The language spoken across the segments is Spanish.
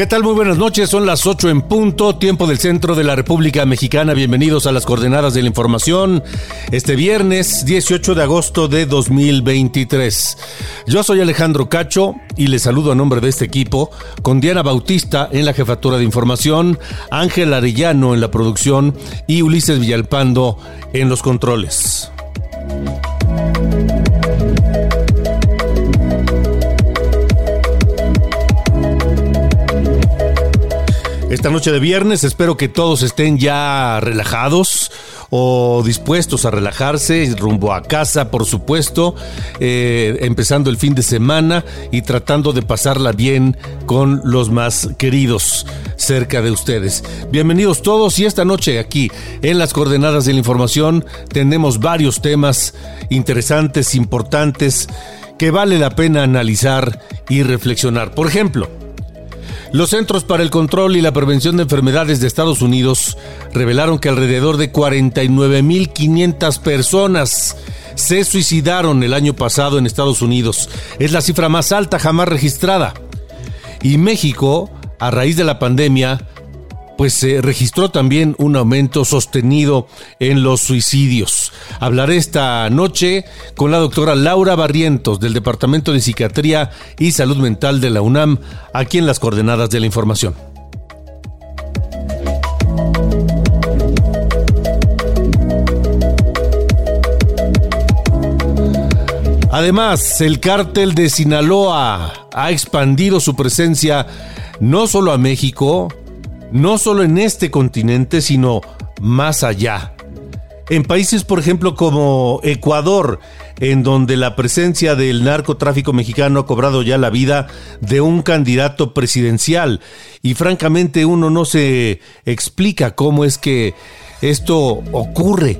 ¿Qué tal? Muy buenas noches, son las 8 en punto, tiempo del centro de la República Mexicana. Bienvenidos a las coordenadas de la información este viernes 18 de agosto de 2023. Yo soy Alejandro Cacho y les saludo a nombre de este equipo con Diana Bautista en la jefatura de información, Ángel Arellano en la producción y Ulises Villalpando en los controles. Esta noche de viernes espero que todos estén ya relajados o dispuestos a relajarse rumbo a casa, por supuesto, eh, empezando el fin de semana y tratando de pasarla bien con los más queridos cerca de ustedes. Bienvenidos todos y esta noche aquí en las coordenadas de la información tenemos varios temas interesantes, importantes, que vale la pena analizar y reflexionar. Por ejemplo, los Centros para el Control y la Prevención de Enfermedades de Estados Unidos revelaron que alrededor de 49.500 personas se suicidaron el año pasado en Estados Unidos. Es la cifra más alta jamás registrada. Y México, a raíz de la pandemia, pues se registró también un aumento sostenido en los suicidios. Hablaré esta noche con la doctora Laura Barrientos del Departamento de Psiquiatría y Salud Mental de la UNAM, aquí en las coordenadas de la información. Además, el cártel de Sinaloa ha expandido su presencia no solo a México, no solo en este continente, sino más allá. En países, por ejemplo, como Ecuador, en donde la presencia del narcotráfico mexicano ha cobrado ya la vida de un candidato presidencial. Y francamente uno no se explica cómo es que esto ocurre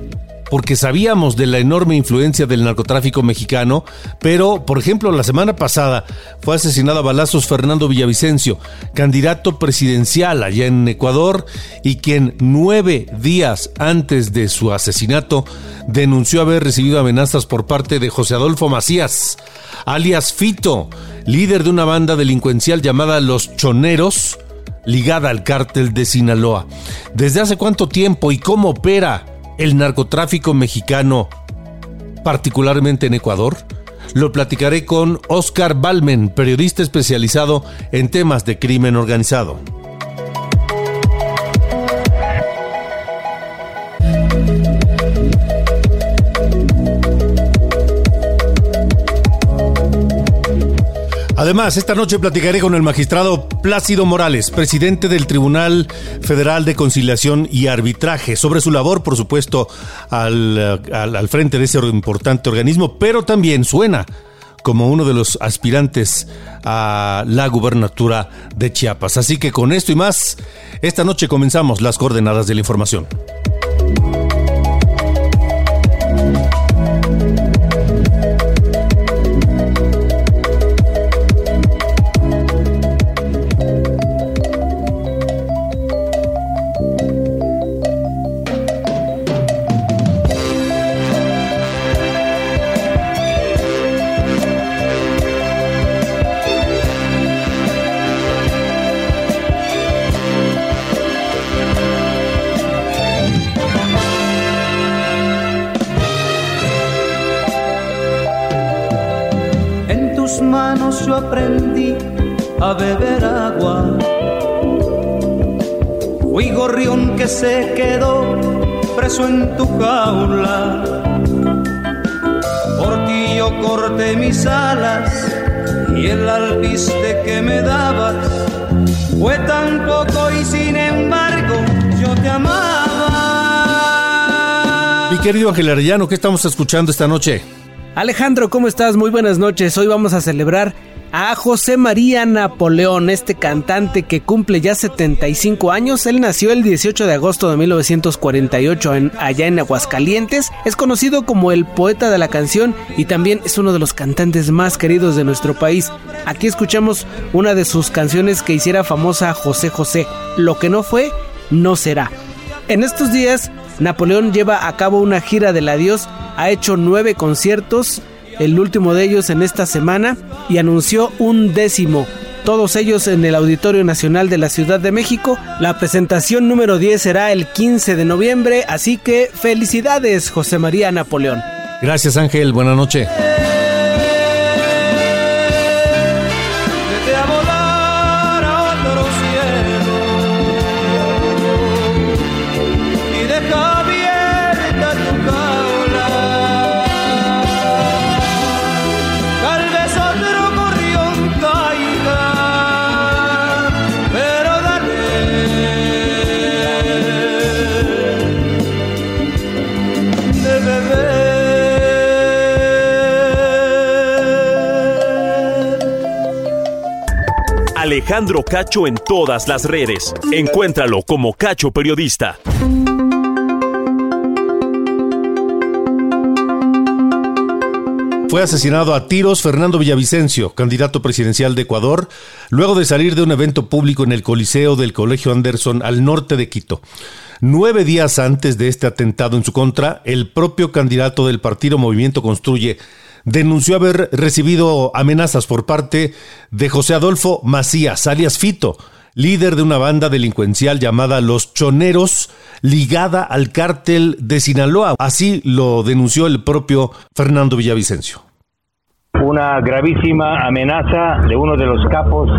porque sabíamos de la enorme influencia del narcotráfico mexicano, pero, por ejemplo, la semana pasada fue asesinado a balazos Fernando Villavicencio, candidato presidencial allá en Ecuador, y quien nueve días antes de su asesinato denunció haber recibido amenazas por parte de José Adolfo Macías, alias Fito, líder de una banda delincuencial llamada Los Choneros, ligada al cártel de Sinaloa. ¿Desde hace cuánto tiempo y cómo opera el narcotráfico mexicano, particularmente en Ecuador? Lo platicaré con Oscar Balmen, periodista especializado en temas de crimen organizado. Además, esta noche platicaré con el magistrado Plácido Morales, presidente del Tribunal Federal de Conciliación y Arbitraje, sobre su labor, por supuesto, al, al, frente de ese importante organismo, pero también suena como uno de los aspirantes a la gubernatura de Chiapas. Así que con esto y más, esta noche comenzamos las coordenadas de la información. Yo aprendí a beber agua. Fui gorrión que se quedó preso en tu jaula. Por ti yo corté mis alas y el alpiste que me dabas fue tan poco y sin embargo yo te amaba. Mi querido Ángel Arellano, ¿qué estamos escuchando esta noche? Alejandro, ¿cómo estás? Muy buenas noches. Hoy vamos a celebrar a José María Napoleón, este cantante que cumple ya 75 años. Él nació el 18 de agosto de 1948 en, allá en Aguascalientes. Es conocido como el poeta de la canción y también es uno de los cantantes más queridos de nuestro país. Aquí escuchamos una de sus canciones que hiciera famosa José José. Lo que no fue, no será. En estos días, Napoleón lleva a cabo una gira del adiós, ha hecho nueve conciertos el último de ellos en esta semana, y anunció un décimo, todos ellos en el Auditorio Nacional de la Ciudad de México. La presentación número 10 será el 15 de noviembre, así que felicidades José María Napoleón. Gracias Ángel, buena noche. Alejandro Cacho en todas las redes. Encuéntralo como Cacho Periodista. Fue asesinado a tiros Fernando Villavicencio, candidato presidencial de Ecuador, luego de salir de un evento público en el Coliseo del Colegio Anderson al norte de Quito. Nueve días antes de este atentado en su contra, el propio candidato del partido Movimiento Construye denunció haber recibido amenazas por parte de José Adolfo Macías, alias Fito, líder de una banda delincuencial llamada Los Choneros, ligada al cártel de Sinaloa. Así lo denunció el propio Fernando Villavicencio una gravísima amenaza de uno de los capos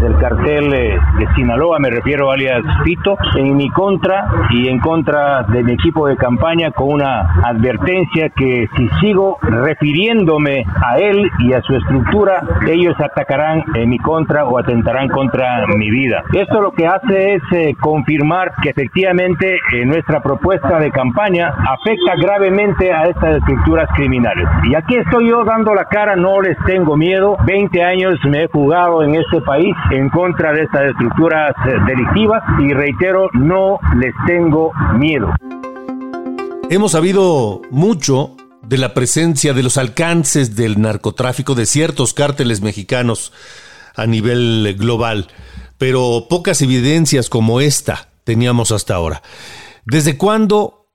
del cartel de Sinaloa, me refiero alias Pito, en mi contra y en contra de mi equipo de campaña con una advertencia que si sigo refiriéndome a él y a su estructura, ellos atacarán en mi contra o atentarán contra mi vida. Esto lo que hace es eh, confirmar que efectivamente eh, nuestra propuesta de campaña afecta gravemente a estas estructuras criminales. Y aquí estoy yo dando la cara, no les tengo miedo. 20 años me he jugado en este país en contra de estas estructuras eh, delictivas y reitero, no les tengo miedo. Hemos sabido mucho de la presencia de los alcances del narcotráfico de ciertos cárteles mexicanos a nivel global, pero pocas evidencias como esta teníamos hasta ahora. ¿Desde cuándo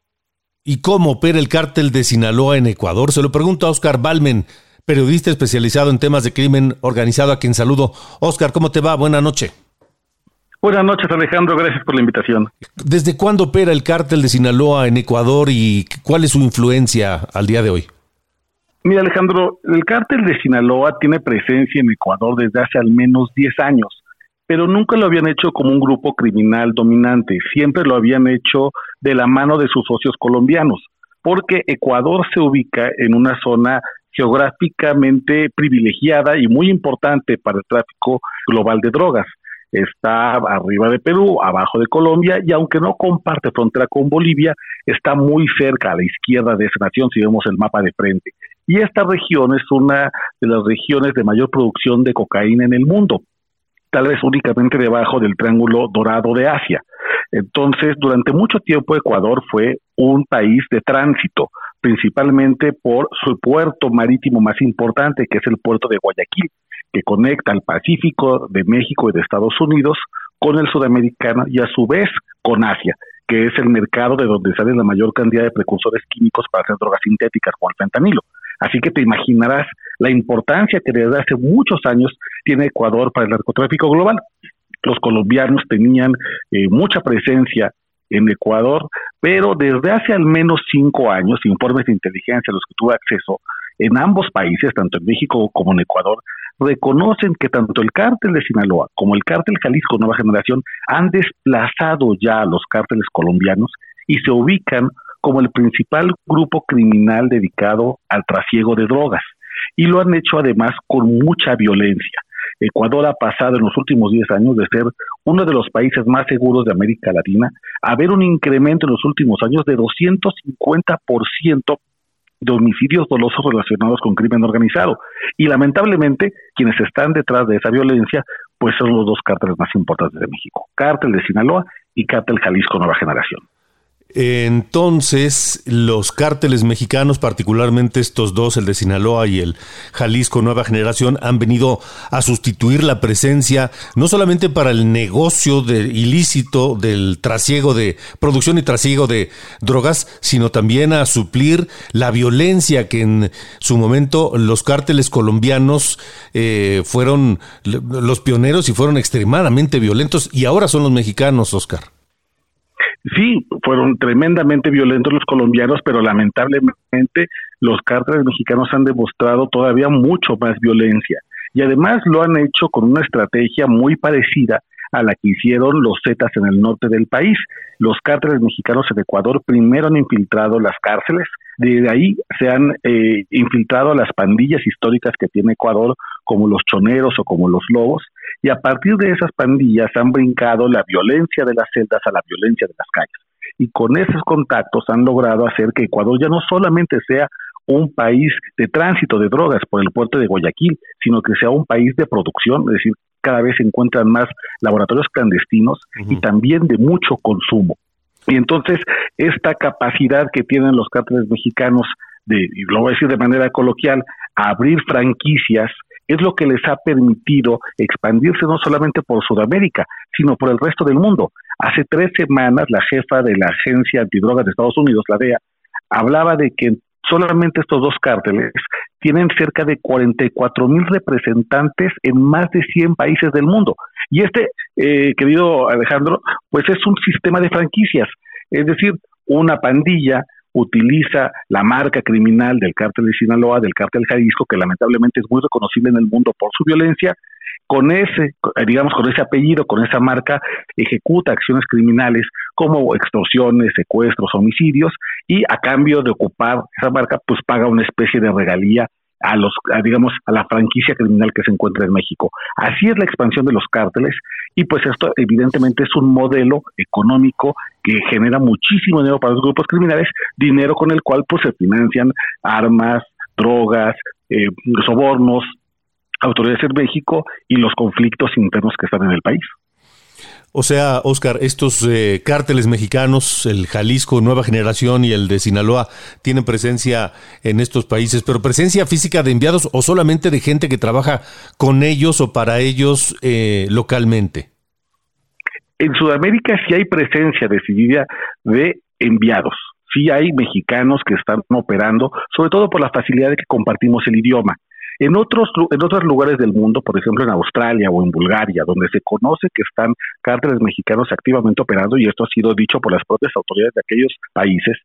y cómo opera el cártel de Sinaloa en Ecuador? Se lo pregunto a Oscar Balmen, periodista especializado en temas de crimen organizado, a quien saludo. Oscar, ¿cómo te va? Buenas noches. Buenas noches, Alejandro. Gracias por la invitación. ¿Desde cuándo opera el cártel de Sinaloa en Ecuador y cuál es su influencia al día de hoy? Mira, Alejandro, el cártel de Sinaloa tiene presencia en Ecuador desde hace al menos 10 años, pero nunca lo habían hecho como un grupo criminal dominante, siempre lo habían hecho de la mano de sus socios colombianos, porque Ecuador se ubica en una zona geográficamente privilegiada y muy importante para el tráfico global de drogas. Está arriba de Perú, abajo de Colombia y aunque no comparte frontera con Bolivia, está muy cerca a la izquierda de esa nación si vemos el mapa de frente. Y esta región es una de las regiones de mayor producción de cocaína en el mundo, tal vez únicamente debajo del Triángulo Dorado de Asia. Entonces, durante mucho tiempo Ecuador fue un país de tránsito principalmente por su puerto marítimo más importante, que es el puerto de Guayaquil, que conecta al Pacífico de México y de Estados Unidos con el sudamericano y a su vez con Asia, que es el mercado de donde sale la mayor cantidad de precursores químicos para hacer drogas sintéticas como el fentanilo. Así que te imaginarás la importancia que desde hace muchos años tiene Ecuador para el narcotráfico global. Los colombianos tenían eh, mucha presencia en Ecuador, pero desde hace al menos cinco años, informes de inteligencia a los que tuve acceso, en ambos países, tanto en México como en Ecuador, reconocen que tanto el cártel de Sinaloa como el cártel Jalisco Nueva Generación han desplazado ya a los cárteles colombianos y se ubican como el principal grupo criminal dedicado al trasiego de drogas. Y lo han hecho además con mucha violencia. Ecuador ha pasado en los últimos 10 años de ser uno de los países más seguros de América Latina a ver un incremento en los últimos años de 250% de homicidios dolosos relacionados con crimen organizado. Y lamentablemente, quienes están detrás de esa violencia, pues son los dos cárteles más importantes de México, cártel de Sinaloa y cártel Jalisco Nueva Generación. Entonces, los cárteles mexicanos, particularmente estos dos, el de Sinaloa y el Jalisco Nueva Generación, han venido a sustituir la presencia no solamente para el negocio de, ilícito del trasiego de producción y trasiego de drogas, sino también a suplir la violencia que en su momento los cárteles colombianos eh, fueron los pioneros y fueron extremadamente violentos y ahora son los mexicanos, Oscar. Sí, fueron tremendamente violentos los colombianos, pero lamentablemente los cárteles mexicanos han demostrado todavía mucho más violencia y además lo han hecho con una estrategia muy parecida a la que hicieron los Zetas en el norte del país. Los cárteles mexicanos en Ecuador primero han infiltrado las cárceles, de ahí se han eh, infiltrado las pandillas históricas que tiene Ecuador, como los choneros o como los lobos, y a partir de esas pandillas han brincado la violencia de las celdas a la violencia de las calles. Y con esos contactos han logrado hacer que Ecuador ya no solamente sea un país de tránsito de drogas por el puerto de Guayaquil, sino que sea un país de producción, es decir, cada vez se encuentran más laboratorios clandestinos y también de mucho consumo. Y entonces, esta capacidad que tienen los cárteles mexicanos de, y lo voy a decir de manera coloquial, abrir franquicias es lo que les ha permitido expandirse no solamente por Sudamérica, sino por el resto del mundo. Hace tres semanas la jefa de la Agencia Antidrogas de Estados Unidos, la DEA, hablaba de que solamente estos dos cárteles tienen cerca de 44 mil representantes en más de 100 países del mundo. Y este, eh, querido Alejandro, pues es un sistema de franquicias, es decir, una pandilla utiliza la marca criminal del cártel de Sinaloa, del cártel Jalisco, que lamentablemente es muy reconocible en el mundo por su violencia, con ese, digamos, con ese apellido, con esa marca, ejecuta acciones criminales como extorsiones, secuestros, homicidios, y a cambio de ocupar esa marca, pues paga una especie de regalía a los, digamos, a la franquicia criminal que se encuentra en México. Así es la expansión de los cárteles y pues esto evidentemente es un modelo económico que genera muchísimo dinero para los grupos criminales, dinero con el cual pues se financian armas, drogas, eh, sobornos, autoridades en México y los conflictos internos que están en el país. O sea, Oscar, estos eh, cárteles mexicanos, el Jalisco Nueva Generación y el de Sinaloa, tienen presencia en estos países, pero presencia física de enviados o solamente de gente que trabaja con ellos o para ellos eh, localmente. En Sudamérica sí hay presencia decidida de enviados. Sí hay mexicanos que están operando, sobre todo por la facilidad de que compartimos el idioma. En otros, en otros lugares del mundo, por ejemplo en Australia o en Bulgaria, donde se conoce que están cárteles mexicanos activamente operando, y esto ha sido dicho por las propias autoridades de aquellos países,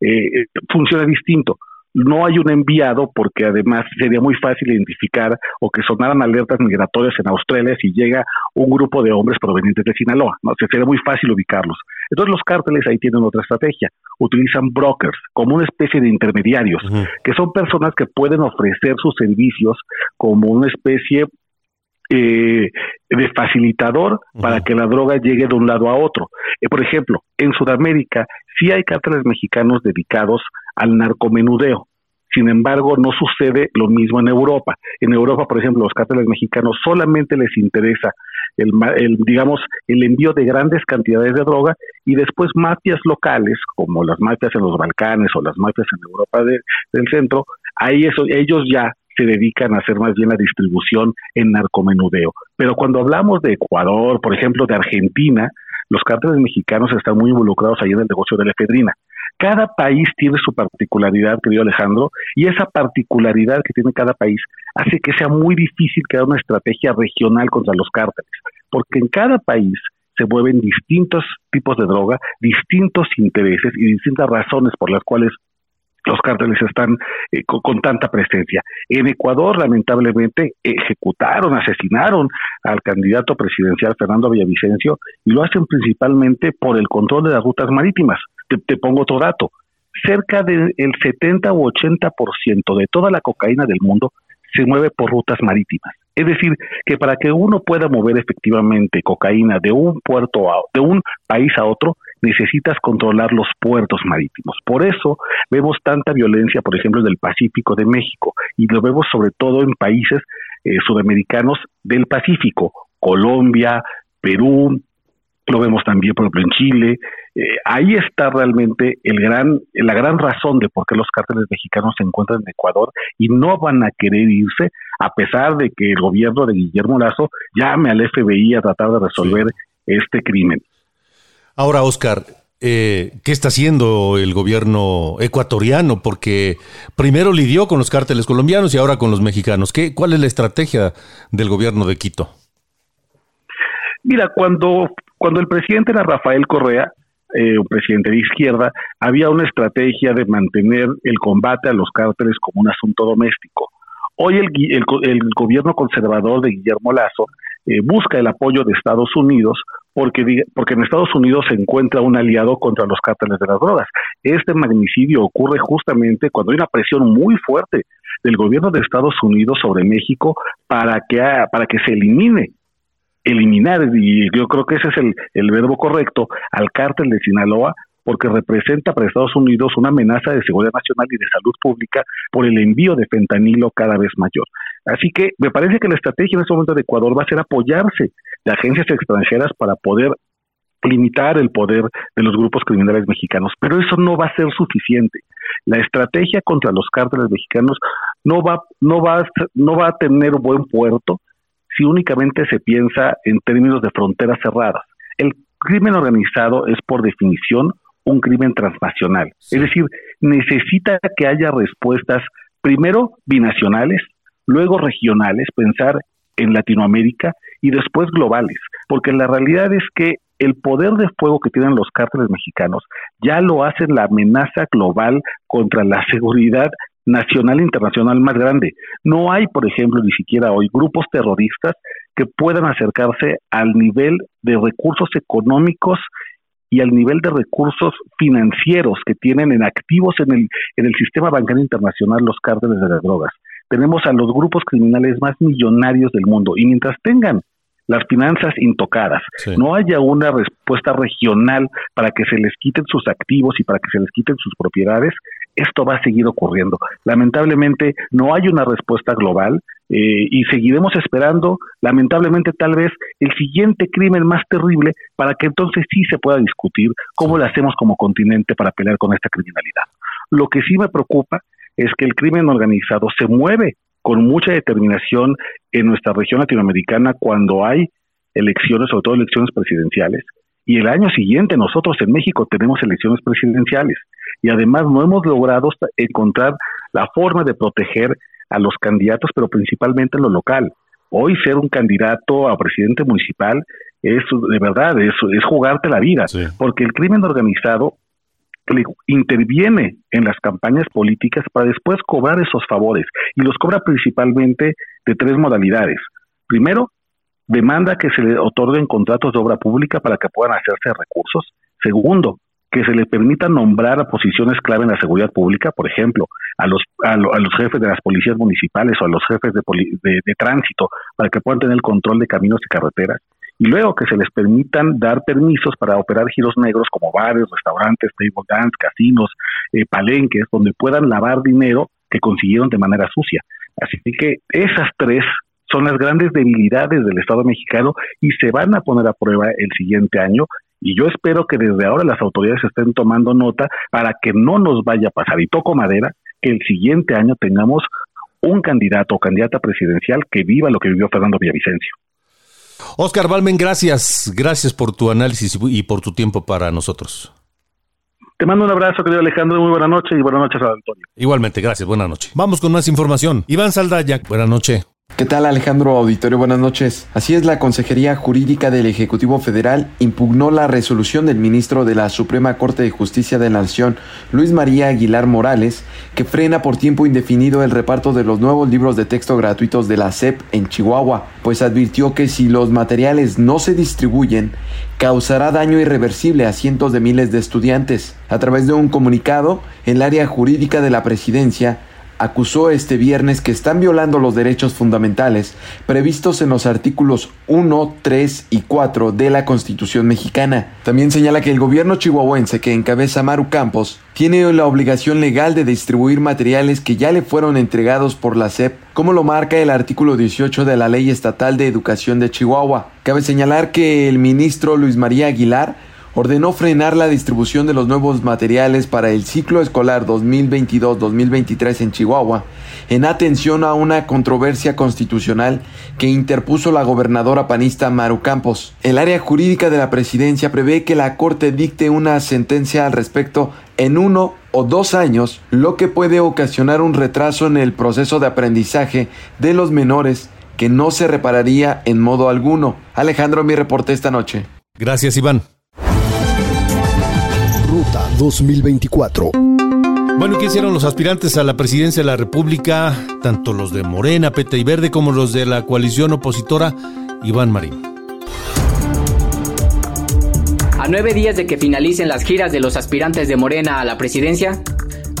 eh, funciona distinto no hay un enviado porque además sería muy fácil identificar o que sonaran alertas migratorias en Australia si llega un grupo de hombres provenientes de Sinaloa, ¿no? sería muy fácil ubicarlos. Entonces los cárteles ahí tienen otra estrategia, utilizan brokers como una especie de intermediarios, que son personas que pueden ofrecer sus servicios como una especie eh, de facilitador para que la droga llegue de un lado a otro. Eh, por ejemplo, en Sudamérica sí hay cárteles mexicanos dedicados al narcomenudeo. Sin embargo, no sucede lo mismo en Europa. En Europa, por ejemplo, los cárteles mexicanos solamente les interesa el, digamos, el envío de grandes cantidades de droga y después mafias locales, como las mafias en los Balcanes o las mafias en Europa del centro, ahí eso, ellos ya se dedican a hacer más bien la distribución en narcomenudeo. Pero cuando hablamos de Ecuador, por ejemplo, de Argentina, los cárteles mexicanos están muy involucrados ahí en el negocio de la efedrina. Cada país tiene su particularidad, querido Alejandro, y esa particularidad que tiene cada país hace que sea muy difícil crear una estrategia regional contra los cárteles, porque en cada país se mueven distintos tipos de droga, distintos intereses y distintas razones por las cuales los cárteles están eh, con, tanta presencia. En Ecuador, lamentablemente, ejecutaron, asesinaron al candidato presidencial Fernando Villavicencio y lo hacen principalmente por el control de las rutas marítimas. Te, pongo otro dato. cerca del 70 u 80% de toda la cocaína del mundo se mueve por rutas marítimas. Es decir, que para que uno pueda mover efectivamente cocaína de un puerto a, de un país a otro, necesitas controlar los puertos marítimos. Por eso vemos tanta violencia, por ejemplo, en el Pacífico de México, y lo vemos sobre todo en países eh, sudamericanos del Pacífico, Colombia, Perú, lo vemos también, por ejemplo, en Chile. Eh, ahí está realmente el gran, la gran razón de por qué los cárteles mexicanos se encuentran en Ecuador y no van a querer irse, a pesar de que el gobierno de Guillermo Lazo llame al FBI a tratar de resolver este crimen. Ahora, Oscar, eh, ¿qué está haciendo el gobierno ecuatoriano? Porque primero lidió con los cárteles colombianos y ahora con los mexicanos. ¿Qué, ¿Cuál es la estrategia del gobierno de Quito? Mira, cuando cuando el presidente era Rafael Correa, eh, un presidente de izquierda, había una estrategia de mantener el combate a los cárteles como un asunto doméstico. Hoy el, el, gobierno conservador de Guillermo Lazo eh, busca el apoyo de Estados Unidos porque, porque en Estados Unidos se encuentra un aliado contra los cárteles de las drogas. Este magnicidio ocurre justamente cuando hay una presión muy fuerte del gobierno de Estados Unidos sobre México para que, para que se elimine eliminar, y yo creo que ese es el, el verbo correcto, al cártel de Sinaloa, porque representa para Estados Unidos una amenaza de seguridad nacional y de salud pública por el envío de fentanilo cada vez mayor. Así que me parece que la estrategia en este momento de Ecuador va a ser apoyarse de agencias extranjeras para poder limitar el poder de los grupos criminales mexicanos, pero eso no va a ser suficiente. La estrategia contra los cárteles mexicanos no va no va no va a tener buen puerto si únicamente se piensa en términos de fronteras cerradas. El crimen organizado es por definición un crimen transnacional, es decir, necesita que haya respuestas primero binacionales, luego regionales, pensar en Latinoamérica y después globales, porque la realidad es que el poder de fuego que tienen los cárteles mexicanos ya lo hacen la amenaza global contra la seguridad nacional e internacional más grande. No hay, por ejemplo, ni siquiera hoy grupos terroristas que puedan acercarse al nivel de recursos económicos y al nivel de recursos financieros que tienen en activos en el, en el sistema bancario internacional los cárteles de las drogas. Tenemos a los grupos criminales más millonarios del mundo y mientras tengan las finanzas intocadas, no haya una respuesta regional para que se les quiten sus activos y para que se les quiten sus propiedades, esto va a seguir ocurriendo. Lamentablemente no hay una respuesta global eh, y seguiremos esperando, lamentablemente tal vez, el siguiente crimen más terrible para que entonces sí se pueda discutir cómo lo hacemos como continente para pelear con esta criminalidad. Lo que sí me preocupa es que el crimen organizado se mueve con mucha determinación en nuestra región latinoamericana cuando hay elecciones, sobre todo elecciones presidenciales, y el año siguiente nosotros en México tenemos elecciones presidenciales y además no hemos logrado encontrar la forma de proteger a los candidatos, pero principalmente en lo local. Hoy ser un candidato a presidente municipal es de verdad, es, es jugarte la vida, porque el crimen organizado interviene en las campañas políticas para después cobrar esos favores y los cobra principalmente de tres modalidades. Primero, demanda que se le otorguen contratos de obra pública para que puedan hacerse recursos. Segundo, que se le permita nombrar a posiciones clave en la seguridad pública, por ejemplo, a los, a, los jefes de las policías municipales o a los jefes de, de, tránsito, para que puedan tener el control de caminos y carreteras. Y luego que se les permitan dar permisos para operar giros negros como bares, restaurantes, table dance, casinos, eh, palenques, donde puedan lavar dinero que consiguieron de manera sucia. Así que esas tres son las grandes debilidades del Estado mexicano y se van a poner a prueba el siguiente año y yo espero que desde ahora las autoridades estén tomando nota para que no nos vaya a pasar, y toco madera, que el siguiente año tengamos un candidato o candidata presidencial que viva lo que vivió Fernando Villavicencio. Oscar Balmen, gracias. Gracias por tu análisis y por tu tiempo para nosotros. Te mando un abrazo, querido Alejandro. Muy buena noche y buenas noches a Antonio. Igualmente, gracias. Buenas noches. Vamos con más información. Iván Saldaya, buenas noches. ¿Qué tal Alejandro Auditorio? Buenas noches. Así es, la Consejería Jurídica del Ejecutivo Federal impugnó la resolución del ministro de la Suprema Corte de Justicia de la Nación, Luis María Aguilar Morales, que frena por tiempo indefinido el reparto de los nuevos libros de texto gratuitos de la SEP en Chihuahua, pues advirtió que si los materiales no se distribuyen, causará daño irreversible a cientos de miles de estudiantes. A través de un comunicado, el área jurídica de la presidencia acusó este viernes que están violando los derechos fundamentales previstos en los artículos 1, 3 y 4 de la Constitución mexicana. También señala que el gobierno chihuahuense que encabeza Maru Campos tiene la obligación legal de distribuir materiales que ya le fueron entregados por la SEP, como lo marca el artículo 18 de la Ley Estatal de Educación de Chihuahua. Cabe señalar que el ministro Luis María Aguilar ordenó frenar la distribución de los nuevos materiales para el ciclo escolar 2022-2023 en Chihuahua, en atención a una controversia constitucional que interpuso la gobernadora panista Maru Campos. El área jurídica de la presidencia prevé que la Corte dicte una sentencia al respecto en uno o dos años, lo que puede ocasionar un retraso en el proceso de aprendizaje de los menores que no se repararía en modo alguno. Alejandro, mi reporte esta noche. Gracias, Iván. Ruta 2024. Bueno, ¿qué hicieron los aspirantes a la presidencia de la República? Tanto los de Morena, Peta y Verde, como los de la coalición opositora, Iván Marín. A nueve días de que finalicen las giras de los aspirantes de Morena a la presidencia,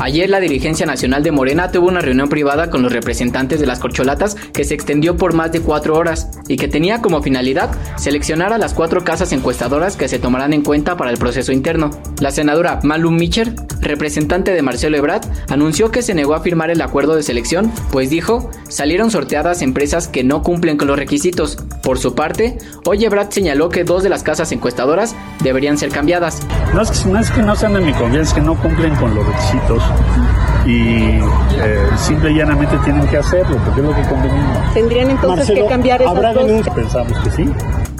Ayer la dirigencia nacional de Morena tuvo una reunión privada con los representantes de las corcholatas que se extendió por más de cuatro horas y que tenía como finalidad seleccionar a las cuatro casas encuestadoras que se tomarán en cuenta para el proceso interno. La senadora Malum Micher, representante de Marcelo Ebrard, anunció que se negó a firmar el acuerdo de selección, pues dijo, salieron sorteadas empresas que no cumplen con los requisitos. Por su parte, hoy Ebrard señaló que dos de las casas encuestadoras deberían ser cambiadas. No es que no, es que no sean de mi confianza, es que no cumplen con los requisitos y eh, simple y llanamente tienen que hacerlo, porque es lo que convenimos. ¿Tendrían entonces que cambiar esas ¿habrá dos? Pensamos que sí.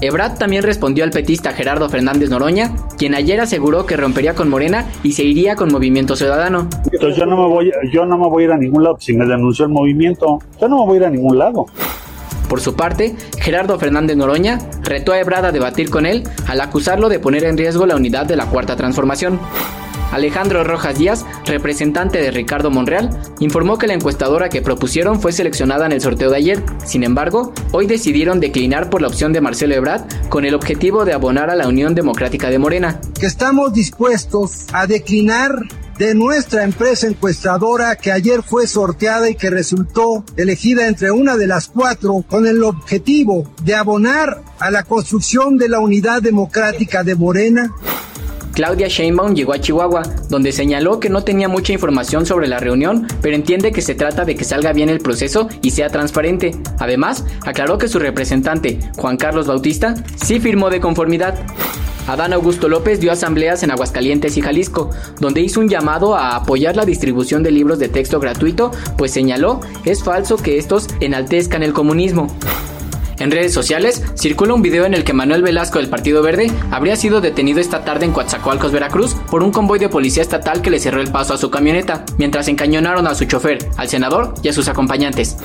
Ebrard también respondió al petista Gerardo Fernández Noroña, quien ayer aseguró que rompería con Morena y se iría con Movimiento Ciudadano. Entonces yo no me voy, yo no me voy a ir a ningún lado. Si me denunció el movimiento, yo no me voy a ir a ningún lado. Por su parte, Gerardo Fernández Noroña retó a Ebrard a debatir con él al acusarlo de poner en riesgo la unidad de la Cuarta Transformación. Alejandro Rojas Díaz, representante de Ricardo Monreal, informó que la encuestadora que propusieron fue seleccionada en el sorteo de ayer. Sin embargo, hoy decidieron declinar por la opción de Marcelo Ebrard con el objetivo de abonar a la Unión Democrática de Morena. que estamos dispuestos a declinar de nuestra empresa encuestadora que ayer fue sorteada y que resultó elegida entre una de las cuatro con el objetivo de abonar a la construcción de la unidad democrática de Morena. Claudia Sheinbaum llegó a Chihuahua, donde señaló que no tenía mucha información sobre la reunión, pero entiende que se trata de que salga bien el proceso y sea transparente. Además, aclaró que su representante, Juan Carlos Bautista, sí firmó de conformidad. Adán Augusto López dio asambleas en Aguascalientes y Jalisco, donde hizo un llamado a apoyar la distribución de libros de texto gratuito, pues señaló es falso que estos enaltezcan el comunismo. En redes sociales circula un video en el que Manuel Velasco del Partido Verde habría sido detenido esta tarde en Coatzacoalcos, Veracruz, por un convoy de policía estatal que le cerró el paso a su camioneta, mientras encañonaron a su chofer, al senador y a sus acompañantes.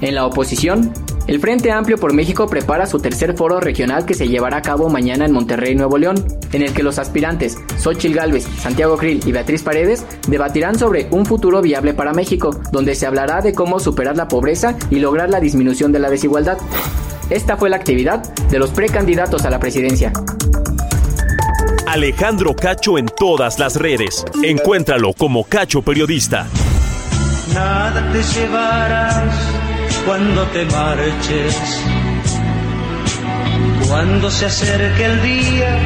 En la oposición, el Frente Amplio por México prepara su tercer foro regional que se llevará a cabo mañana en Monterrey, Nuevo León, en el que los aspirantes Xochil Gálvez, Santiago Krill y Beatriz Paredes debatirán sobre un futuro viable para México, donde se hablará de cómo superar la pobreza y lograr la disminución de la desigualdad. Esta fue la actividad de los precandidatos a la presidencia. Alejandro Cacho en todas las redes. Encuéntralo como Cacho Periodista. Nada te llevarás cuando te marches. Cuando se acerque el día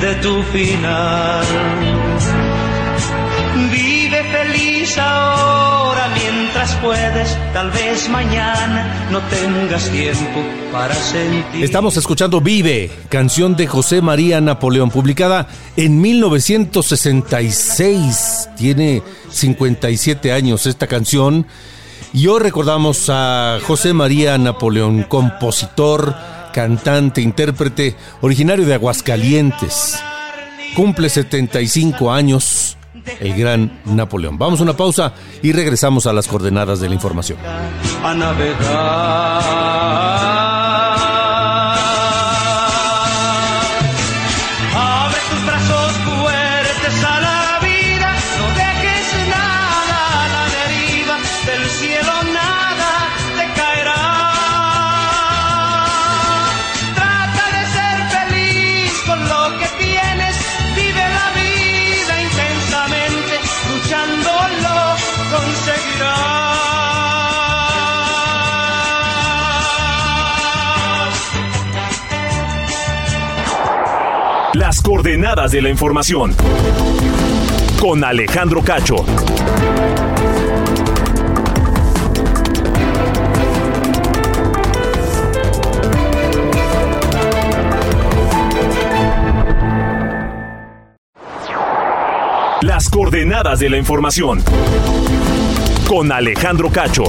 de tu final. Vive feliz ahora mientras puedes. Tal vez mañana no tengas tiempo para sentir. Estamos escuchando Vive, canción de José María Napoleón, publicada en 1966. Tiene 57 años esta canción. Y hoy recordamos a José María Napoleón, compositor, cantante, intérprete, originario de Aguascalientes. Cumple 75 años el gran Napoleón. Vamos a una pausa y regresamos a las coordenadas de la información. a navegar. Coordenadas de la información. Con Alejandro Cacho. Las coordenadas de la información. Con Alejandro Cacho.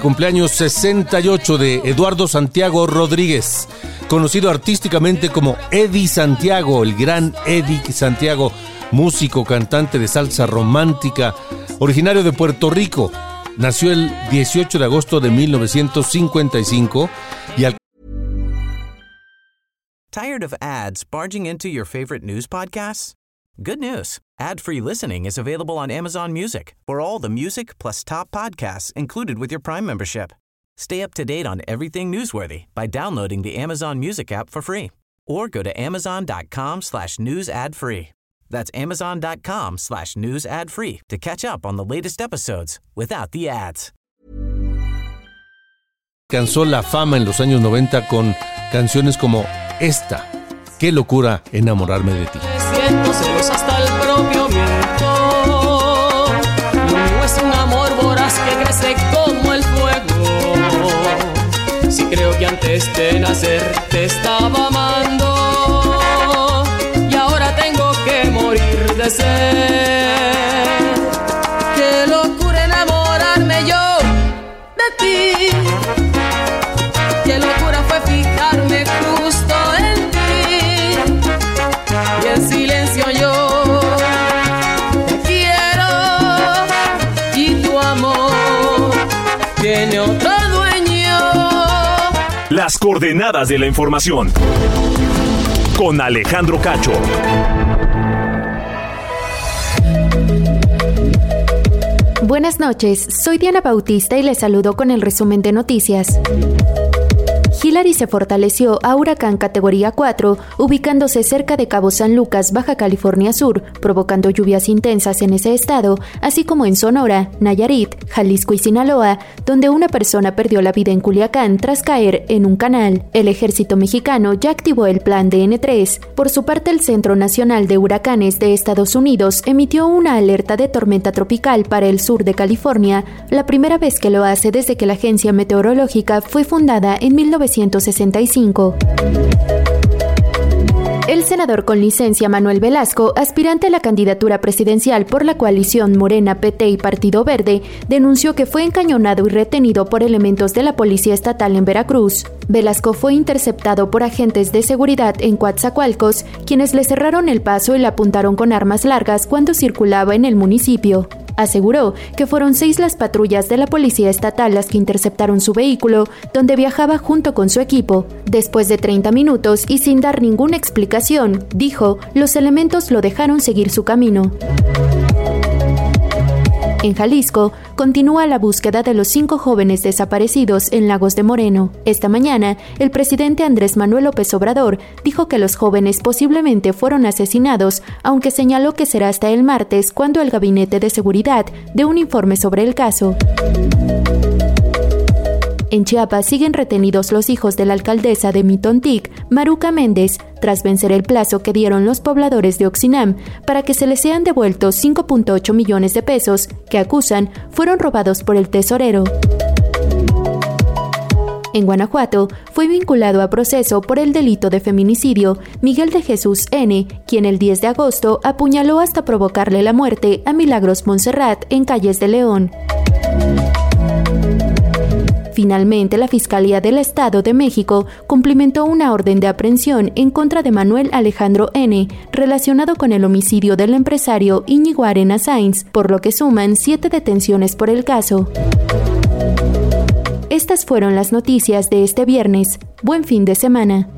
Cumpleaños 68 de Eduardo Santiago Rodríguez, conocido artísticamente como Eddie Santiago, el gran Eddie Santiago, músico, cantante de salsa romántica, originario de Puerto Rico. Nació el 18 de agosto de 1955 y al Tired of ads barging into your favorite news podcasts? Good news. Ad-free listening is available on Amazon Music for all the music plus top podcasts included with your Prime membership. Stay up to date on everything newsworthy by downloading the Amazon Music app for free or go to amazon.com slash news ad free. That's amazon.com slash news ad free to catch up on the latest episodes without the ads. Alcanzó la fama en los años 90 con canciones como esta, Qué locura enamorarme de ti. Siento celos hasta el propio viento. Lo mío es un amor voraz que crece como el fuego. Si creo que antes de nacer te estaba amando y ahora tengo que morir de sed. Las coordenadas de la información. Con Alejandro Cacho. Buenas noches, soy Diana Bautista y les saludo con el resumen de noticias. Hillary se fortaleció a huracán categoría 4, ubicándose cerca de Cabo San Lucas, Baja California Sur, provocando lluvias intensas en ese estado, así como en Sonora, Nayarit, Jalisco y Sinaloa, donde una persona perdió la vida en Culiacán tras caer en un canal. El ejército mexicano ya activó el plan DN3. Por su parte, el Centro Nacional de Huracanes de Estados Unidos emitió una alerta de tormenta tropical para el sur de California, la primera vez que lo hace desde que la agencia meteorológica fue fundada en 1965. El senador con licencia Manuel Velasco, aspirante a la candidatura presidencial por la coalición Morena, PT y Partido Verde, denunció que fue encañonado y retenido por elementos de la Policía Estatal en Veracruz. Velasco fue interceptado por agentes de seguridad en Coatzacoalcos, quienes le cerraron el paso y le apuntaron con armas largas cuando circulaba en el municipio. Aseguró que fueron seis las patrullas de la Policía Estatal las que interceptaron su vehículo, donde viajaba junto con su equipo. Después de 30 minutos y sin dar ninguna explicación, dijo, los elementos lo dejaron seguir su camino. En Jalisco, continúa la búsqueda de los cinco jóvenes desaparecidos en Lagos de Moreno. Esta mañana, el presidente Andrés Manuel López Obrador dijo que los jóvenes posiblemente fueron asesinados, aunque señaló que será hasta el martes cuando el Gabinete de Seguridad dé un informe sobre el caso. En Chiapas siguen retenidos los hijos de la alcaldesa de Mitontic, Maruca Méndez, tras vencer el plazo que dieron los pobladores de Oxinam para que se les sean devueltos 5.8 millones de pesos que acusan fueron robados por el tesorero. En Guanajuato fue vinculado a proceso por el delito de feminicidio Miguel de Jesús N., quien el 10 de agosto apuñaló hasta provocarle la muerte a Milagros Montserrat en calles de León. Finalmente, la Fiscalía del Estado de México cumplimentó una orden de aprehensión en contra de Manuel Alejandro N., relacionado con el homicidio del empresario Íñigo Arena Sainz, por lo que suman siete detenciones por el caso. Estas fueron las noticias de este viernes. Buen fin de semana.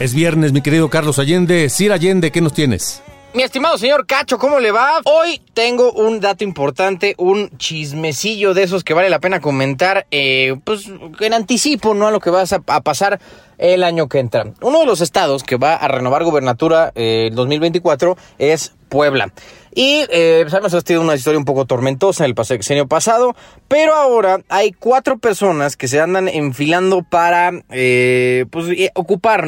Es viernes, mi querido Carlos Allende. Sir Allende, ¿qué nos tienes? Mi estimado señor Cacho, ¿cómo le va? Hoy tengo un dato importante, un chismecillo de esos que vale la pena comentar, eh, pues en anticipo, ¿no? A lo que va a pasar el año que entra. Uno de los estados que va a renovar gobernatura eh, en 2024 es Puebla. Y eh, sabemos que sido una historia un poco tormentosa en el sexenio pasado, pero ahora hay cuatro personas que se andan enfilando para eh, pues, eh, ocupar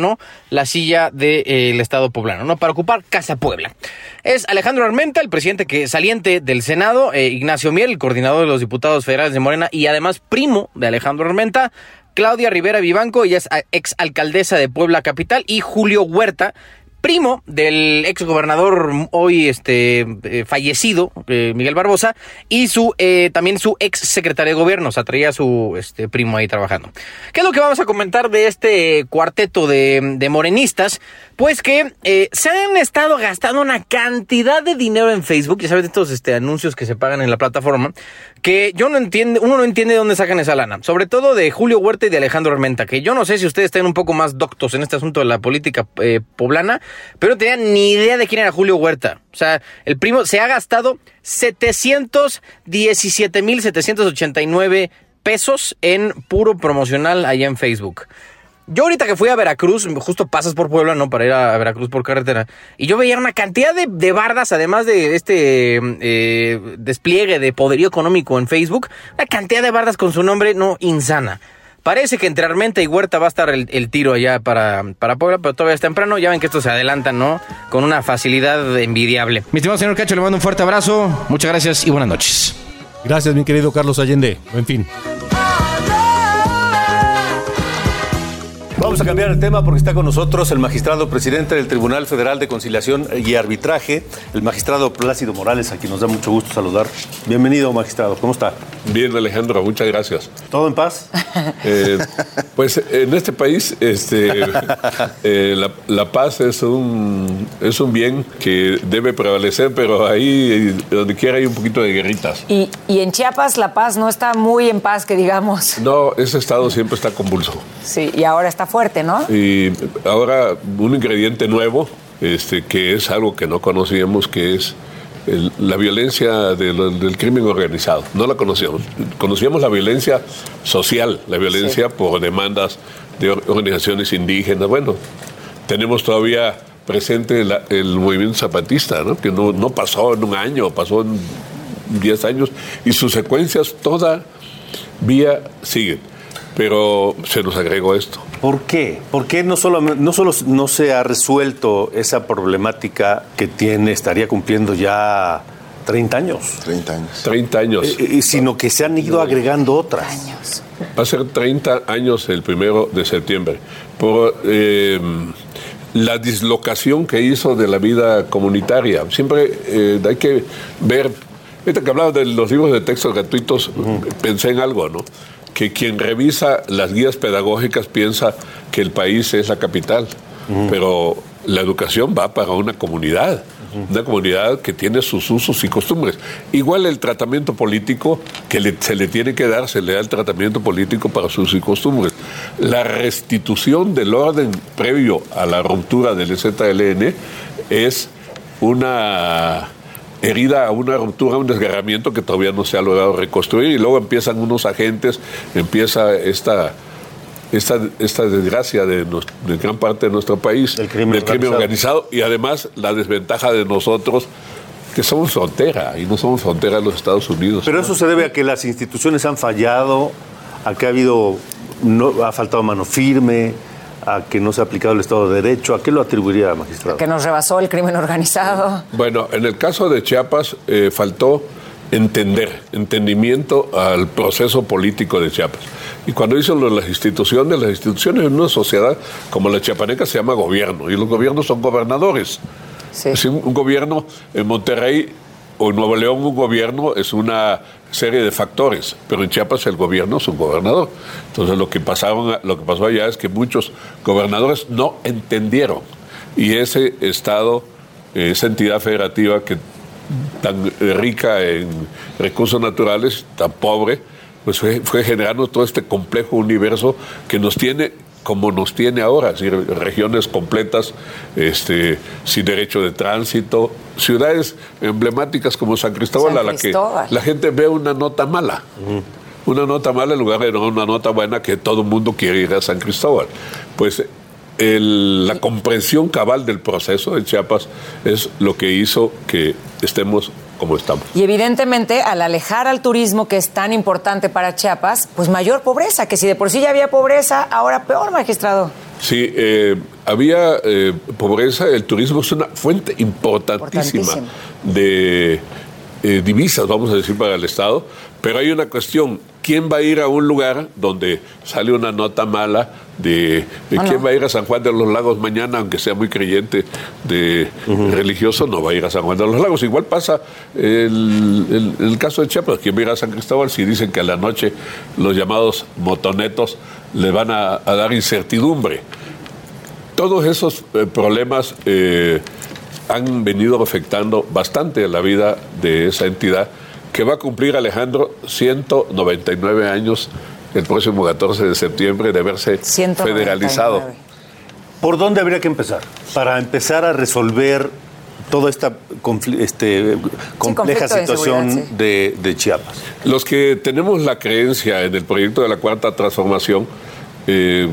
la silla del Estado poblano, ¿no? para ocupar Casa Puebla. Es Alejandro Armenta, el presidente que saliente del Senado, Ignacio Miel, el coordinador de los diputados federales de Morena y además primo de Alejandro Armenta, Claudia Rivera Vivanco, ella es ex alcaldesa de Puebla Capital, y Julio Huerta, primo del ex gobernador hoy este eh, fallecido eh, Miguel Barbosa y su eh, también su ex secretario de gobierno, o sea, traía su este primo ahí trabajando. ¿Qué es lo que vamos a comentar de este cuarteto de, de morenistas? Pues que se han estado gastando una cantidad de dinero en Facebook, ya sabes, estos este, anuncios que se pagan en la plataforma, que yo no entiendo, uno no entiende de dónde sacan esa lana, sobre todo de Julio Huerta y de Alejandro Armenta, que yo no sé si ustedes están un poco más doctos en este asunto de la política poblana, pero no tenía ni idea de quién era Julio Huerta. O sea, el primo se ha gastado 717.789 pesos en puro promocional allá en Facebook. Yo ahorita que fui a Veracruz, justo pasas por Puebla, ¿no? Para ir a Veracruz por carretera. Y yo veía una cantidad de, bardas, además de este eh, despliegue de poderío económico en Facebook. Una cantidad de bardas con su nombre, no, insana. Parece que entre Armenta y Huerta va a estar el, tiro allá para, para Puebla, pero todavía es temprano. Ya ven que esto se adelanta, ¿no? Con una facilidad envidiable. Mi estimado señor Cacho, le mando un fuerte abrazo. Muchas gracias y buenas noches. Gracias, mi querido Carlos Allende. En fin. Vamos a cambiar el tema porque está con nosotros el magistrado presidente del Tribunal Federal de Conciliación y Arbitraje, el magistrado Plácido Morales, a quien nos da mucho gusto saludar. Bienvenido, magistrado. ¿Cómo está? Bien, Alejandro, muchas gracias. ¿Todo en paz? Eh, pues en este país este, eh, la, paz es un, es un bien que debe prevalecer, pero ahí donde quiera hay un poquito de guerritas. Y, y en Chiapas la paz no está muy en paz, que digamos. No, ese estado siempre está convulso. Sí, y ahora está fuerte, ¿no? Y ahora un ingrediente nuevo, este, que es algo que no conocíamos, que es la violencia del crimen organizado. No la conocíamos. Conocíamos la violencia social, la violencia por demandas de organizaciones indígenas. Bueno, tenemos todavía presente el movimiento zapatista, ¿no? que no, no pasó en un año, pasó en 10 años, y sus secuencias todavía siguen. Pero se nos agregó esto. ¿Por qué? ¿Por qué no solo, no solo no se ha resuelto esa problemática que tiene, estaría cumpliendo ya 30 años? 30 años. 30 años. Eh, eh, sino que se han ido agregando otras. Años. Va a ser 30 años el primero de septiembre. Por eh, la dislocación que hizo de la vida comunitaria. Siempre hay que ver. Ahorita que hablaba de los libros de textos gratuitos, pensé en algo, ¿no? Que quien revisa las guías pedagógicas piensa que el país es la capital, pero la educación va para una comunidad. una comunidad que tiene sus usos y costumbres. Igual el tratamiento político que le- se le tiene que dar, se le da el tratamiento político para sus usos y costumbres. La restitución del orden previo a la ruptura del ZLN es una herida a una ruptura, un desgarramiento que todavía no se ha logrado reconstruir y luego empiezan unos agentes, empieza esta esta, esta desgracia de, nos- de gran parte de nuestro país, del crimen, organizado. organizado y además la desventaja de nosotros que somos frontera y no somos frontera de los Estados Unidos. Pero eso se debe a que las instituciones han fallado, a que ha habido, no, ha faltado mano firme, a que no se ha aplicado el Estado de Derecho. ¿A qué lo atribuiría, magistrado? Que nos rebasó el crimen organizado. Bueno, en el caso de Chiapas eh, faltó entender, entendimiento al proceso político de Chiapas. Y cuando dicen lo de las instituciones, las instituciones en una sociedad como la chiapaneca se llama gobierno, y los gobiernos son gobernadores. Es un, un gobierno en Monterrey o en Nuevo León un gobierno es una serie de factores, pero en Chiapas el gobierno es un gobernador. Entonces lo que pasaron, lo que pasó allá es que muchos gobernadores no entendieron y ese estado, esa entidad federativa que tan rica en recursos naturales, tan pobre, pues fue, fue generando todo este complejo universo que nos tiene como nos tiene ahora, es decir, regiones completas, este, sin derecho de tránsito, ciudades emblemáticas como San Cristóbal, San a la que la gente ve una nota mala. Una nota mala en lugar de una nota buena que todo el mundo quiere ir a San Cristóbal. Pues el- la comprensión cabal del proceso de Chiapas es lo que hizo que estemos como estamos. Y evidentemente, al alejar al turismo, que es tan importante para Chiapas, pues mayor pobreza, que si de por sí ya había pobreza, ahora peor, magistrado. Sí, eh, había eh, pobreza, el turismo es una fuente importantísima Importantísima. de eh, divisas, vamos a decir, para el Estado, pero hay una cuestión, ¿quién va a ir a un lugar donde sale una nota mala de, de No, quién no. va a ir a San Juan de los Lagos mañana, aunque sea muy creyente de religioso, no va a ir a San Juan de los Lagos. Igual pasa el, el- el caso de Chiapas, ¿quién va a ir a San Cristóbal si dicen que a la noche los llamados motonetos le van a- a dar incertidumbre? todos esos eh, problemas eh, han venido afectando bastante la vida de esa entidad que va a cumplir Alejandro 199 años el próximo 14 de septiembre de haberse 199. federalizado. ¿Por dónde habría que empezar? Para empezar a resolver toda esta este, compleja conflicto de situación de, de Chiapas. Los que tenemos la creencia en el proyecto de la Cuarta Transformación, eh,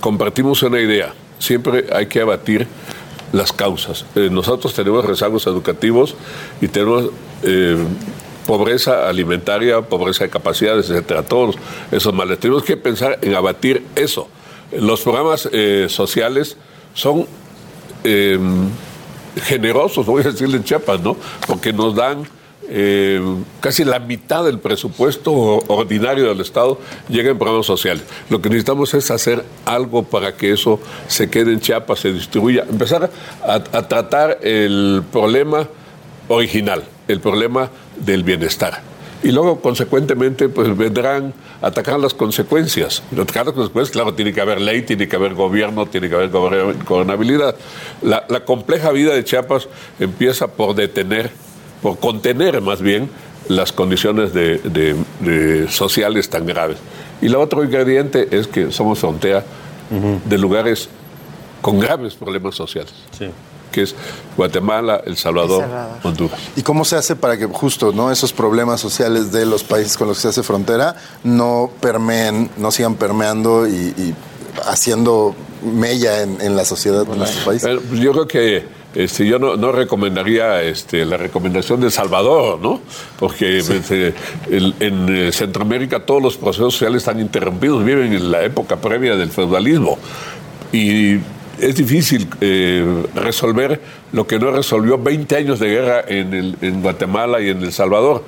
compartimos una idea. Siempre hay que abatir las causas. Eh, nosotros tenemos rezagos educativos y tenemos eh, pobreza alimentaria, pobreza de capacidades, etcétera. Todos esos males. Tenemos que pensar en abatir eso. Los programas eh, sociales son eh, generosos, voy a decirle en Chiapas, ¿no? Porque nos dan eh, casi la mitad del presupuesto ordinario del Estado llega en programas sociales. Lo que necesitamos es hacer algo para que eso se quede en Chiapas, se distribuya, empezar a tratar el problema original, el problema del bienestar. Y luego, consecuentemente, pues vendrán a atacar las consecuencias. Atacar las consecuencias, claro, tiene que haber ley, tiene que haber gobierno, tiene que haber gober- gobernabilidad. La, la compleja vida de Chiapas empieza por detener, por contener más bien las condiciones de, de- de sociales tan graves. Y el otro ingrediente es que somos frontera de lugares con graves problemas sociales, que es Guatemala, El Salvador, Honduras. ¿Y cómo se hace para que justo no esos problemas sociales de los países con los que se hace frontera no permeen, no sigan permeando y, y haciendo mella en, en la sociedad de nuestro país? Pues yo creo que este, yo no, no recomendaría este, la recomendación de Salvador, ¿no? Porque este, el- en eh, Centroamérica todos los procesos sociales están interrumpidos, viven en la época previa del feudalismo. Y es difícil eh, resolver lo que no resolvió 20 años de guerra en, el- en Guatemala y en El Salvador.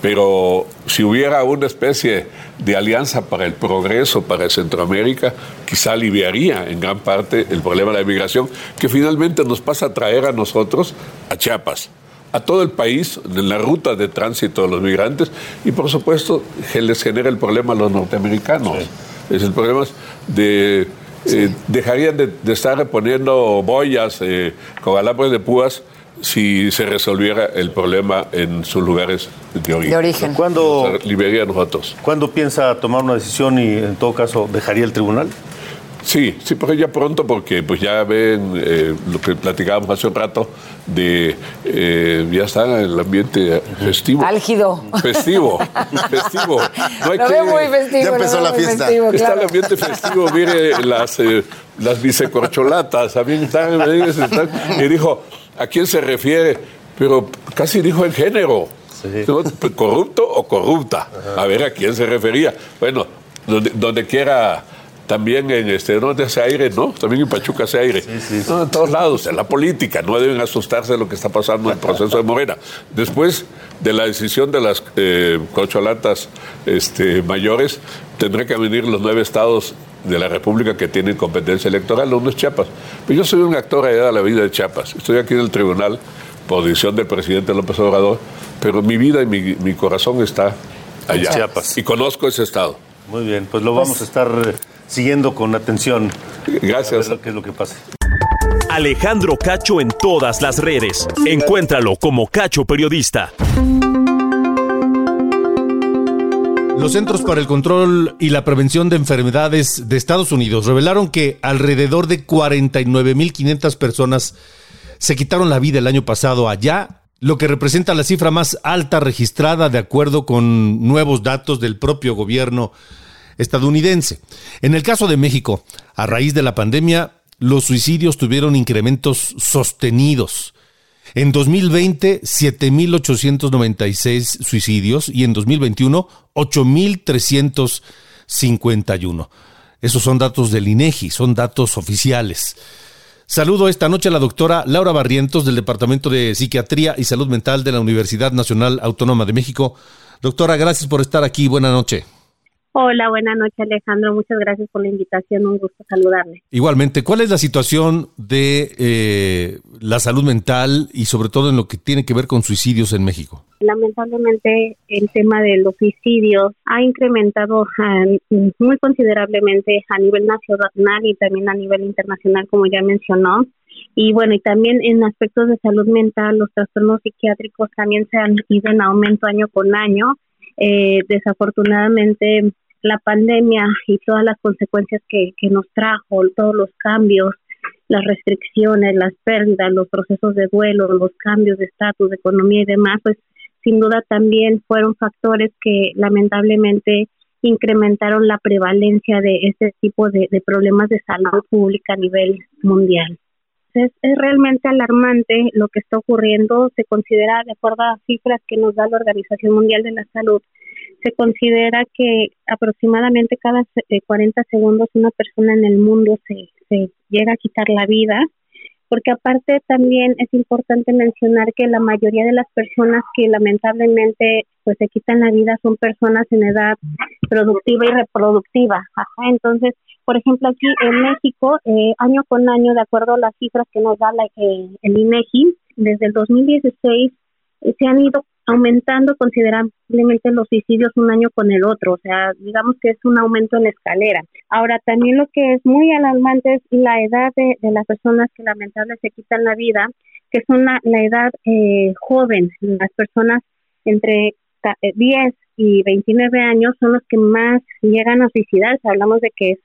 Pero si hubiera una especie de alianza para el progreso, para Centroamérica, quizá aliviaría en gran parte el problema de la migración, que finalmente nos pasa a traer a nosotros, a Chiapas, a todo el país, en la ruta de tránsito de los migrantes, y por supuesto que les genera el problema a los norteamericanos. Es el problema de... eh, dejarían de, de estar poniendo boyas eh, con alambres de púas si se resolviera el problema en sus lugares de origen. De origen. ¿Cuándo, Nos liberaría a nosotros. ¿Cuándo piensa tomar una decisión y en todo caso dejaría el tribunal? Sí, sí, pero ya pronto porque pues ya ven eh, lo que platicábamos hace un rato de eh, ya está el ambiente festivo. Álgido. Festivo, festivo. No hay Lo que- veo muy festivo, Ya empezó la fiesta. festivo, Está claro. el ambiente festivo, mire las, eh, las vicecorcholatas, también están, están- Y dijo, ¿a quién se refiere? Pero casi dijo el género. ¿no? ¿Corrupto o corrupta? A ver a quién se refería. Bueno, donde, donde quiera, también en este, donde hace aire, ¿no? También en Pachuca hace aire. No, en todos lados, en la política, no deben asustarse de lo que está pasando en el proceso de Morena. Después de la decisión de las eh, corcholatas este, mayores, tendrá que venir los nueve estados de la República que tienen competencia electoral, uno es Chiapas. Pero yo soy un actor allá de la vida de Chiapas. Estoy aquí en el tribunal por decisión del presidente López Obrador, pero mi vida y mi, mi corazón está allá. En Chiapas. Y conozco ese estado. Muy bien, pues lo vamos a estar eh, siguiendo con atención. Gracias. A ver qué es lo que pasa. Alejandro Cacho en todas las redes. Encuéntralo como Cacho Periodista. Los Centros para el Control y la Prevención de Enfermedades de Estados Unidos revelaron que alrededor de 49.500 personas se quitaron la vida el año pasado allá, lo que representa la cifra más alta registrada de acuerdo con nuevos datos del propio gobierno estadounidense. En el caso de México, a raíz de la pandemia, los suicidios tuvieron incrementos sostenidos. En 2020, 7.896 suicidios y en 2021, 8.351. Esos son datos del INEGI, son datos oficiales. Saludo esta noche a la doctora Laura Barrientos del Departamento de Psiquiatría y Salud Mental de la Universidad Nacional Autónoma de México. Doctora, gracias por estar aquí. Buenas noches. Hola, buenas noches Alejandro, muchas gracias por la invitación, un gusto saludarle. Igualmente, ¿cuál es la situación de eh, la salud mental y sobre todo en lo que tiene que ver con suicidios en México? Lamentablemente el tema de los suicidios ha incrementado ah, muy considerablemente a nivel nacional y también a nivel internacional, como ya mencionó. Y bueno, y también en aspectos de salud mental, los trastornos psiquiátricos también se han ido en aumento año con año. Eh, desafortunadamente, la pandemia y todas las consecuencias que, que nos trajo, todos los cambios, las restricciones, las pérdidas, los procesos de duelo, los cambios de estatus, de economía y demás, pues sin duda también fueron factores que lamentablemente incrementaron la prevalencia de este tipo de, de problemas de salud pública a nivel mundial. Es, es, realmente alarmante lo que está ocurriendo. Se considera, de acuerdo a cifras que nos da la Organización Mundial de la Salud, se considera que aproximadamente cada 40 segundos una persona en el mundo se, se llega a quitar la vida, porque aparte también es importante mencionar que la mayoría de las personas que lamentablemente pues se quitan la vida son personas en edad productiva y reproductiva. Ajá, entonces, por ejemplo, aquí en México, eh, año con año, de acuerdo a las cifras que nos da la, eh, el INEGI, desde el 2016 eh, se han ido aumentando considerablemente los suicidios un año con el otro, o sea, digamos que es un aumento en escalera. Ahora, también lo que es muy alarmante es la edad de, las personas que lamentablemente se quitan la vida, que son la, la edad eh, joven, las personas entre 10 y 29 años son los que más llegan a suicidarse, hablamos de que es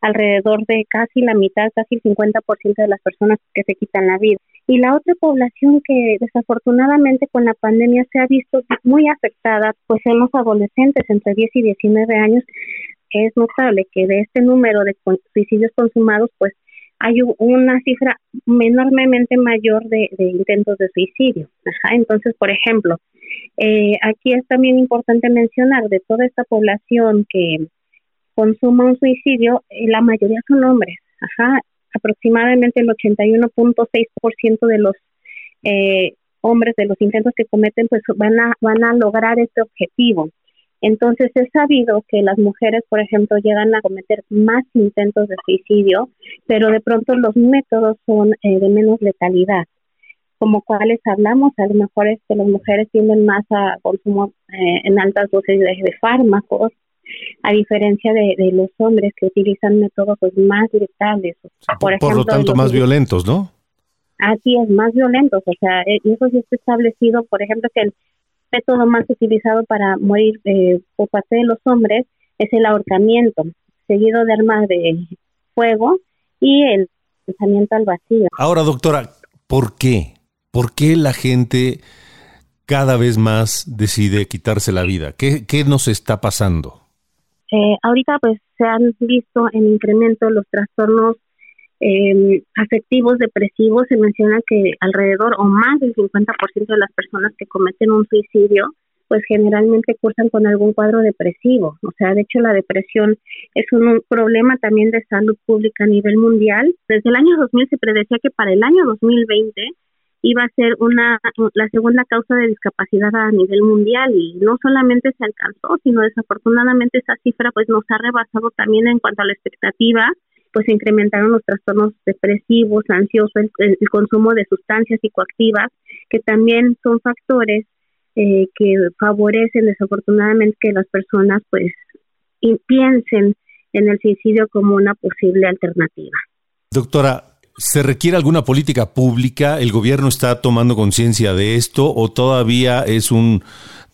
alrededor de casi la mitad, casi el 50% de las personas que se quitan la vida. Y la otra población que desafortunadamente con la pandemia se ha visto muy afectada, pues son los adolescentes entre 10 y 19 años. Es notable que de este número de suicidios consumados, pues hay una cifra enormemente mayor de, intentos de suicidio. Ajá, entonces, por ejemplo, eh, aquí es también importante mencionar de toda esta población que consuma un suicidio, eh, la mayoría son hombres. Ajá, aproximadamente el 81.6% de los eh, hombres de los intentos que cometen pues van a van a lograr este objetivo. Entonces es sabido que las mujeres, por ejemplo, llegan a cometer más intentos de suicidio, pero de pronto los métodos son eh, de menos letalidad. Como cuales hablamos, a lo mejor es que las mujeres tienden más a consumo eh, en altas dosis de, de fármacos, a diferencia de, de, los hombres que utilizan métodos pues, más letales. Por, por, ejemplo, por lo tanto, más violentos, ¿no? Así es, más violentos, o sea, eh, eso sí está establecido, por ejemplo, que el método más utilizado para morir eh, por parte de los hombres es el ahorcamiento, seguido de armas de fuego y el lanzamiento al vacío. Ahora, doctora, ¿por qué? ¿Por qué la gente cada vez más decide quitarse la vida? ¿Qué, qué nos está pasando? Eh, ahorita pues se han visto en incremento los trastornos eh, afectivos depresivos. Se menciona que alrededor o más del 50% de las personas que cometen un suicidio pues generalmente cursan con algún cuadro depresivo. O sea, de hecho la depresión es un, problema también de salud pública a nivel mundial. Desde el año 2000 se predecía que para el año 2020 iba a ser una la segunda causa de discapacidad a nivel mundial y no solamente se alcanzó, sino desafortunadamente esa cifra pues nos ha rebasado también en cuanto a la expectativa, pues se incrementaron los trastornos depresivos, ansiosos, el, consumo de sustancias psicoactivas, que también son factores eh, que favorecen desafortunadamente que las personas pues piensen en el suicidio como una posible alternativa. Doctora, ¿Se requiere alguna política pública? ¿El gobierno está tomando conciencia de esto o todavía es un,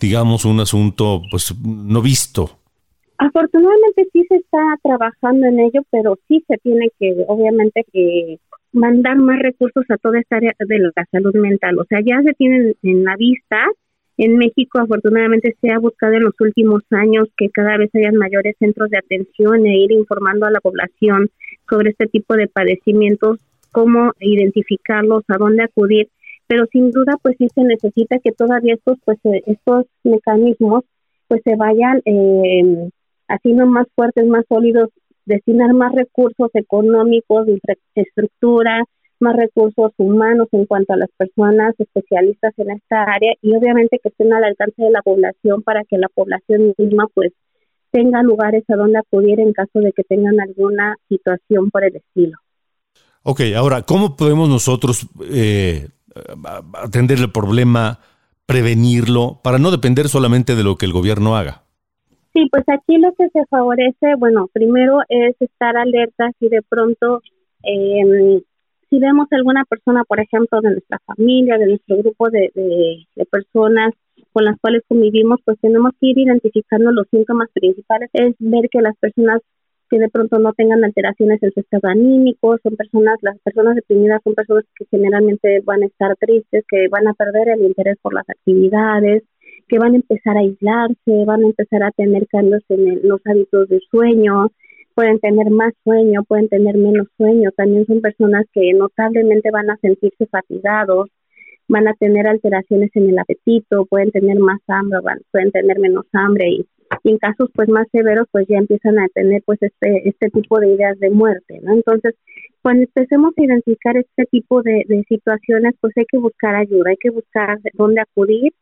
digamos, un asunto pues no visto? Afortunadamente sí se está trabajando en ello, pero sí se tiene que, obviamente, que mandar más recursos a toda esta área de la salud mental. O sea, ya se tienen en la vista. En México, afortunadamente, se ha buscado en los últimos años que cada vez hayan mayores centros de atención e ir informando a la población sobre este tipo de padecimientos cómo identificarlos, a dónde acudir, pero sin duda pues sí se necesita que todavía estos pues eh, estos mecanismos pues se vayan eh, haciendo más fuertes, más sólidos, destinar más recursos económicos, infraestructura, más recursos humanos en cuanto a las personas especialistas en esta área y obviamente que estén al alcance de la población para que la población misma pues tenga lugares a donde acudir en caso de que tengan alguna situación por el estilo. Ok, ahora, ¿cómo podemos nosotros eh, atender el problema, prevenirlo, para no depender solamente de lo que el gobierno haga? Sí, pues aquí lo que se favorece, bueno, primero es estar alerta si de pronto, eh, si vemos alguna persona, por ejemplo, de nuestra familia, de nuestro grupo de, de personas con las cuales convivimos, pues tenemos que ir identificando los síntomas principales, es ver que las personas que de pronto no tengan alteraciones en su estado anímico, son personas, las personas deprimidas son personas que generalmente van a estar tristes, que van a perder el interés por las actividades, que van a empezar a aislarse, van a empezar a tener cambios en los hábitos de sueño, pueden tener más sueño, pueden tener menos sueño, también son personas que notablemente van a sentirse fatigados, van a tener alteraciones en el apetito, pueden tener más hambre, van, pueden tener menos hambre y en casos pues más severos pues ya empiezan a tener pues este este tipo de ideas de muerte no entonces cuando empecemos a identificar este tipo de, situaciones pues hay que buscar ayuda hay que buscar dónde acudir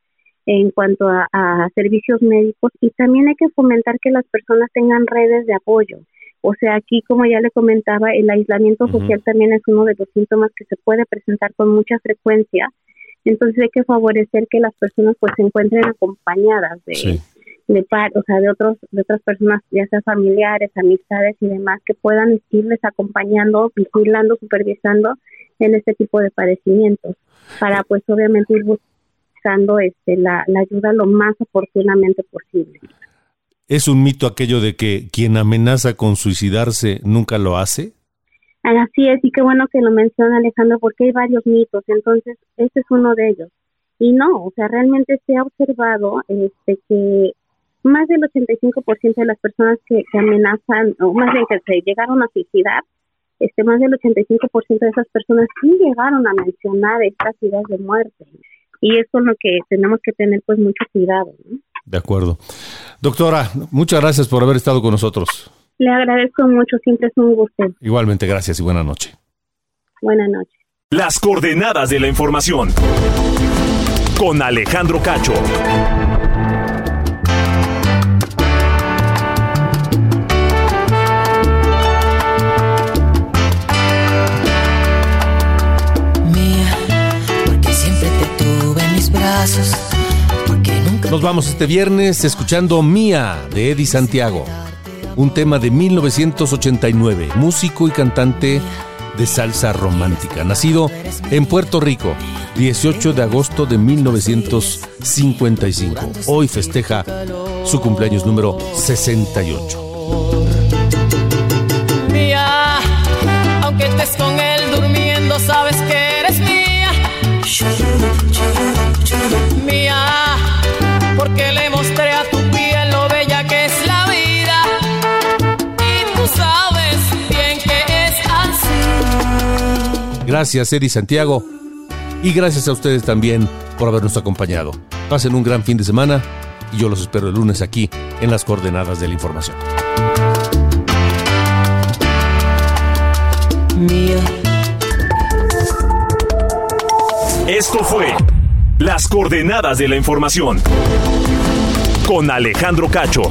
en cuanto a, servicios médicos y también hay que fomentar que las personas tengan redes de apoyo o sea, aquí, como ya le comentaba, el aislamiento social también es uno de los síntomas que se puede presentar con mucha frecuencia. Entonces hay que favorecer que las personas pues se encuentren acompañadas de, de par, o sea, de otros de otras personas, ya sea familiares, amistades y demás que puedan irles acompañando, vigilando, supervisando en este tipo de padecimientos para pues obviamente ir buscando este la, la ayuda lo más oportunamente posible. ¿Es un mito aquello de que quien amenaza con suicidarse nunca lo hace? Así es, y qué bueno que lo menciona Alejandro, porque hay varios mitos, entonces este es uno de ellos. Y no, o sea, realmente se ha observado este que más del 85% de las personas que, amenazan, o más bien que se llegaron a suicidar, este, más del 85% de esas personas sí llegaron a mencionar estas ideas de muerte. Y es con lo que tenemos que tener pues mucho cuidado. De acuerdo. Doctora, muchas gracias por haber estado con nosotros. Le agradezco mucho, siempre es un gusto. Igualmente, gracias y buena noche. Buenas noches. Las coordenadas de la información. Con Alejandro Cacho. Nos vamos este viernes escuchando Mía de Eddie Santiago, un tema de 1989, músico y cantante de salsa romántica. Nacido en Puerto Rico, 18 de agosto de 1955. Hoy festeja su cumpleaños número 68. Gracias, Eddie Santiago. Y gracias a ustedes también por habernos acompañado. Pasen un gran fin de semana y yo los espero el lunes aquí en las coordenadas de la información. Mía. Esto fue Las coordenadas de la información con Alejandro Cacho.